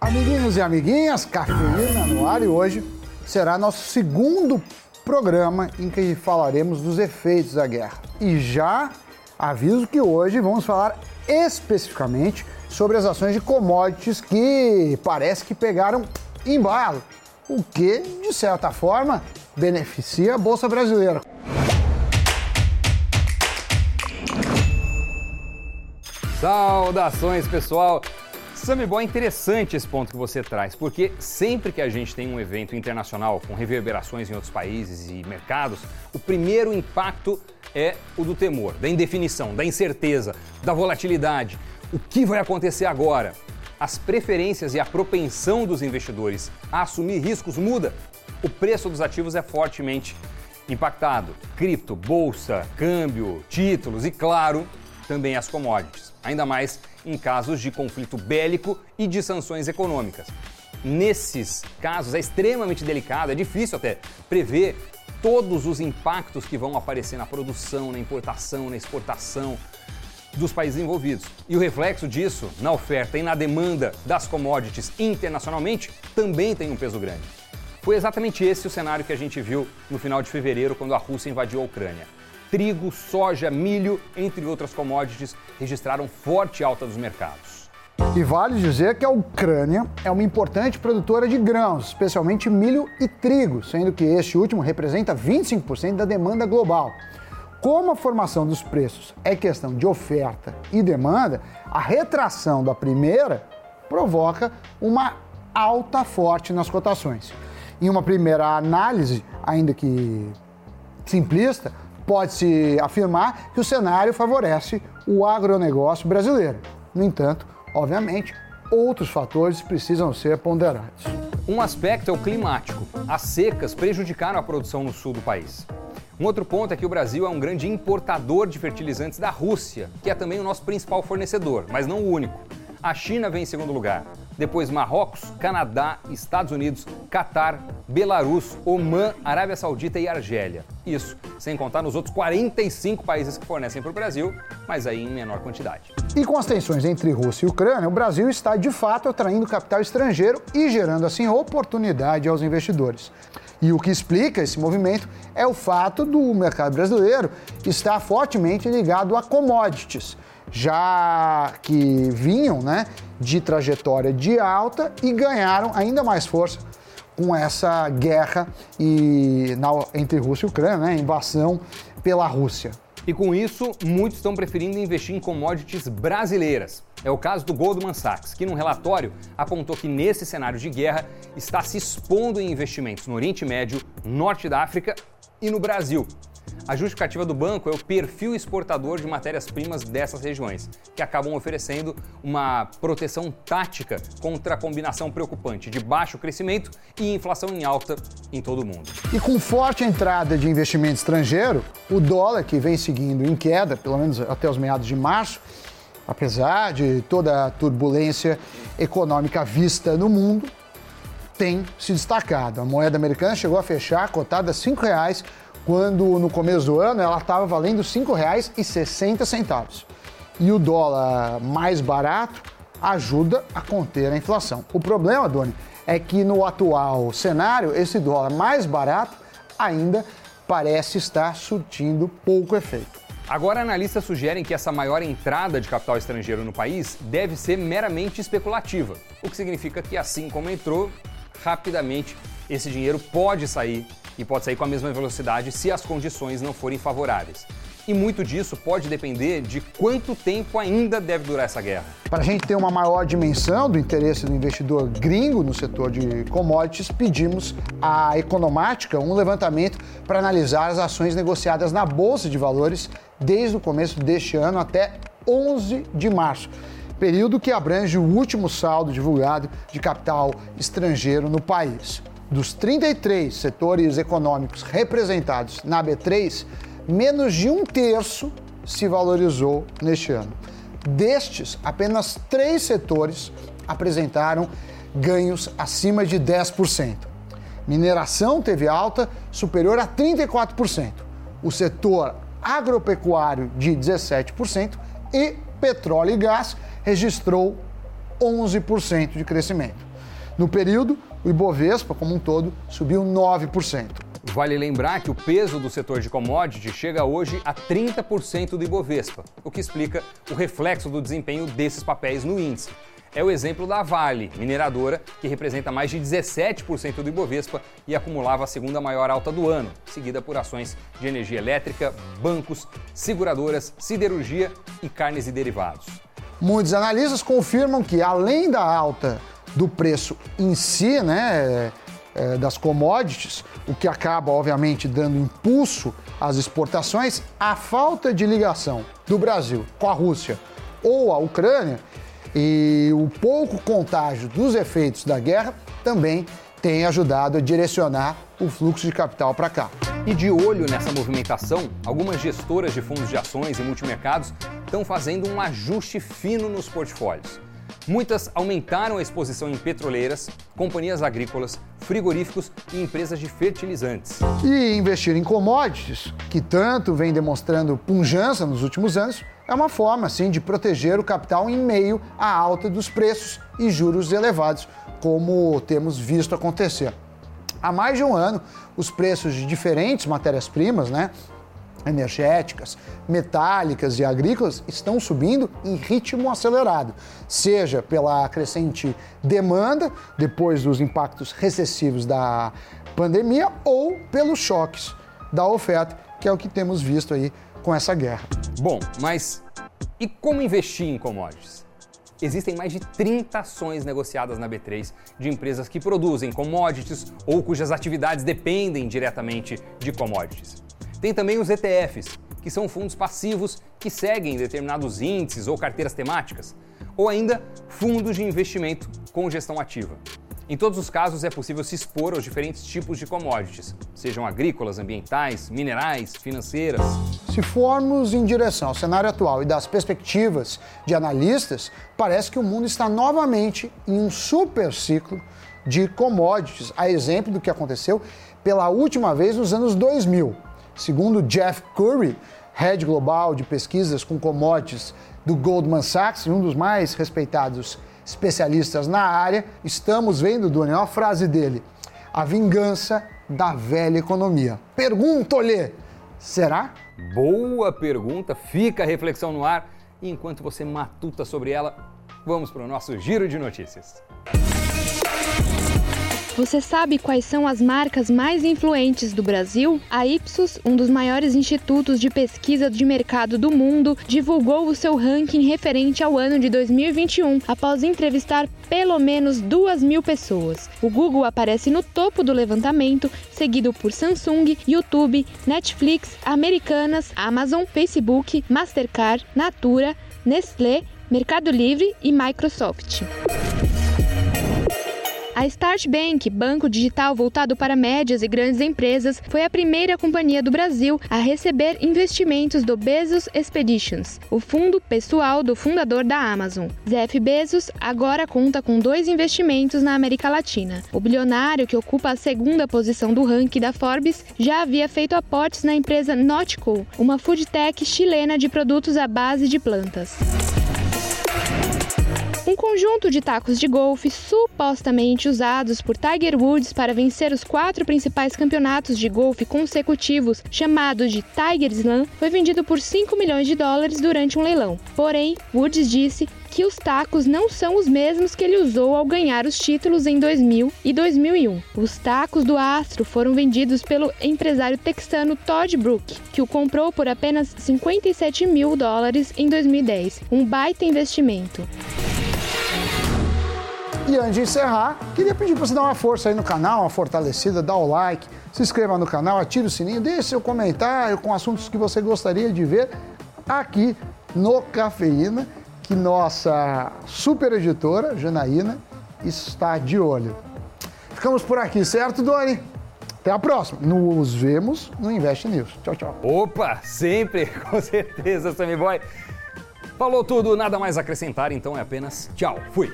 Amiguinhos e amiguinhas, Cafeína no ar e hoje será nosso segundo programa em que falaremos dos efeitos da guerra. E já aviso que hoje vamos falar especificamente sobre as ações de commodities que parece que pegaram embalo, o que, de certa forma, beneficia a Bolsa Brasileira. Saudações, pessoal! Sammy é interessante esse ponto que você traz, porque sempre que a gente tem um evento internacional com reverberações em outros países e mercados, o primeiro impacto é o do temor, da indefinição, da incerteza, da volatilidade. O que vai acontecer agora? As preferências e a propensão dos investidores a assumir riscos muda. O preço dos ativos é fortemente impactado. Cripto, bolsa, câmbio, títulos e, claro, também as commodities. Ainda mais em casos de conflito bélico e de sanções econômicas. Nesses casos é extremamente delicado, é difícil até prever todos os impactos que vão aparecer na produção, na importação, na exportação dos países envolvidos. E o reflexo disso na oferta e na demanda das commodities internacionalmente também tem um peso grande. Foi exatamente esse o cenário que a gente viu no final de fevereiro, quando a Rússia invadiu a Ucrânia trigo, soja, milho, entre outras commodities, registraram forte alta dos mercados. E vale dizer que a Ucrânia é uma importante produtora de grãos, especialmente milho e trigo, sendo que este último representa 25% da demanda global. Como a formação dos preços é questão de oferta e demanda, a retração da primeira provoca uma alta forte nas cotações. Em uma primeira análise, ainda que simplista, pode-se afirmar que o cenário favorece o agronegócio brasileiro. No entanto, obviamente, outros fatores precisam ser ponderados. Um aspecto é o climático. As secas prejudicaram a produção no sul do país. Um outro ponto é que o Brasil é um grande importador de fertilizantes da Rússia, que é também o nosso principal fornecedor, mas não o único. A China vem em segundo lugar depois Marrocos, Canadá, Estados Unidos, Catar, Belarus, Omã, Arábia Saudita e Argélia. Isso, sem contar nos outros 45 países que fornecem para o Brasil, mas aí em menor quantidade. E com as tensões entre Rússia e Ucrânia, o Brasil está de fato atraindo capital estrangeiro e gerando assim oportunidade aos investidores. E o que explica esse movimento é o fato do mercado brasileiro estar fortemente ligado a commodities já que vinham né, de trajetória de alta e ganharam ainda mais força com essa guerra e, na, entre Rússia e Ucrânia, né, invasão pela Rússia. E com isso, muitos estão preferindo investir em commodities brasileiras. É o caso do Goldman Sachs, que num relatório apontou que nesse cenário de guerra está se expondo em investimentos no Oriente Médio, Norte da África e no Brasil, a justificativa do banco é o perfil exportador de matérias-primas dessas regiões, que acabam oferecendo uma proteção tática contra a combinação preocupante de baixo crescimento e inflação em alta em todo o mundo. E com forte entrada de investimento estrangeiro, o dólar, que vem seguindo em queda, pelo menos até os meados de março, apesar de toda a turbulência econômica vista no mundo, tem se destacado. A moeda americana chegou a fechar cotada a R$ 5,00 quando no começo do ano ela estava valendo R$ 5,60. E o dólar mais barato ajuda a conter a inflação. O problema, Doni, é que no atual cenário, esse dólar mais barato ainda parece estar surtindo pouco efeito. Agora, analistas sugerem que essa maior entrada de capital estrangeiro no país deve ser meramente especulativa, o que significa que, assim como entrou, rapidamente esse dinheiro pode sair e pode sair com a mesma velocidade se as condições não forem favoráveis. E muito disso pode depender de quanto tempo ainda deve durar essa guerra. Para a gente ter uma maior dimensão do interesse do investidor gringo no setor de commodities, pedimos à Economática um levantamento para analisar as ações negociadas na Bolsa de Valores desde o começo deste ano até 11 de março período que abrange o último saldo divulgado de capital estrangeiro no país. Dos 33 setores econômicos representados na B3, menos de um terço se valorizou neste ano. Destes, apenas três setores apresentaram ganhos acima de 10%. Mineração teve alta superior a 34%, o setor agropecuário de 17% e petróleo e gás registrou 11% de crescimento. No período, o Ibovespa, como um todo, subiu 9%. Vale lembrar que o peso do setor de commodity chega hoje a 30% do Ibovespa, o que explica o reflexo do desempenho desses papéis no índice. É o exemplo da Vale, mineradora, que representa mais de 17% do Ibovespa e acumulava a segunda maior alta do ano, seguida por ações de energia elétrica, bancos, seguradoras, siderurgia e carnes e derivados. Muitos analistas confirmam que, além da alta do preço em si, né, é, das commodities, o que acaba, obviamente, dando impulso às exportações, a falta de ligação do Brasil com a Rússia ou a Ucrânia e o pouco contágio dos efeitos da guerra também tem ajudado a direcionar o fluxo de capital para cá. E de olho nessa movimentação, algumas gestoras de fundos de ações e multimercados estão fazendo um ajuste fino nos portfólios. Muitas aumentaram a exposição em petroleiras, companhias agrícolas, frigoríficos e empresas de fertilizantes. E investir em commodities, que tanto vem demonstrando punjança nos últimos anos, é uma forma, sim, de proteger o capital em meio à alta dos preços e juros elevados, como temos visto acontecer. Há mais de um ano, os preços de diferentes matérias-primas, né, energéticas, metálicas e agrícolas estão subindo em ritmo acelerado, seja pela crescente demanda depois dos impactos recessivos da pandemia ou pelos choques da oferta, que é o que temos visto aí com essa guerra. Bom, mas e como investir em commodities? Existem mais de 30 ações negociadas na B3 de empresas que produzem commodities ou cujas atividades dependem diretamente de commodities. Tem também os ETFs, que são fundos passivos que seguem determinados índices ou carteiras temáticas, ou ainda fundos de investimento com gestão ativa. Em todos os casos, é possível se expor aos diferentes tipos de commodities, sejam agrícolas, ambientais, minerais, financeiras. Se formos em direção ao cenário atual e das perspectivas de analistas, parece que o mundo está novamente em um super ciclo de commodities, a exemplo do que aconteceu pela última vez nos anos 2000. Segundo Jeff Curry, head global de pesquisas com commodities do Goldman Sachs, um dos mais respeitados especialistas na área, estamos vendo, Doni, a frase dele: a vingança da velha economia. Pergunto-lhe, será? Boa pergunta, fica a reflexão no ar. E enquanto você matuta sobre ela, vamos para o nosso giro de notícias. Você sabe quais são as marcas mais influentes do Brasil? A Ipsos, um dos maiores institutos de pesquisa de mercado do mundo, divulgou o seu ranking referente ao ano de 2021, após entrevistar pelo menos duas mil pessoas. O Google aparece no topo do levantamento, seguido por Samsung, YouTube, Netflix, Americanas, Amazon, Facebook, Mastercard, Natura, Nestlé, Mercado Livre e Microsoft. A Start Bank, banco digital voltado para médias e grandes empresas, foi a primeira companhia do Brasil a receber investimentos do Bezos Expeditions, o fundo pessoal do fundador da Amazon. Jeff Bezos agora conta com dois investimentos na América Latina. O bilionário, que ocupa a segunda posição do ranking da Forbes, já havia feito aportes na empresa Notco, uma food tech chilena de produtos à base de plantas. Conjunto de tacos de golfe supostamente usados por Tiger Woods para vencer os quatro principais campeonatos de golfe consecutivos, chamado de Tiger Slam, foi vendido por 5 milhões de dólares durante um leilão. Porém, Woods disse que os tacos não são os mesmos que ele usou ao ganhar os títulos em 2000 e 2001. Os tacos do astro foram vendidos pelo empresário texano Todd Brook, que o comprou por apenas 57 mil dólares em 2010, um baita investimento. E antes de encerrar, queria pedir para você dar uma força aí no canal, uma fortalecida, dá o like, se inscreva no canal, ative o sininho, deixe seu comentário com assuntos que você gostaria de ver aqui no Cafeína, que nossa super editora, Janaína, está de olho. Ficamos por aqui, certo, Doni? Até a próxima. Nos vemos no Invest News. Tchau, tchau. Opa, sempre, com certeza, Sammy Boy. Falou tudo, nada mais a acrescentar, então é apenas tchau. Fui.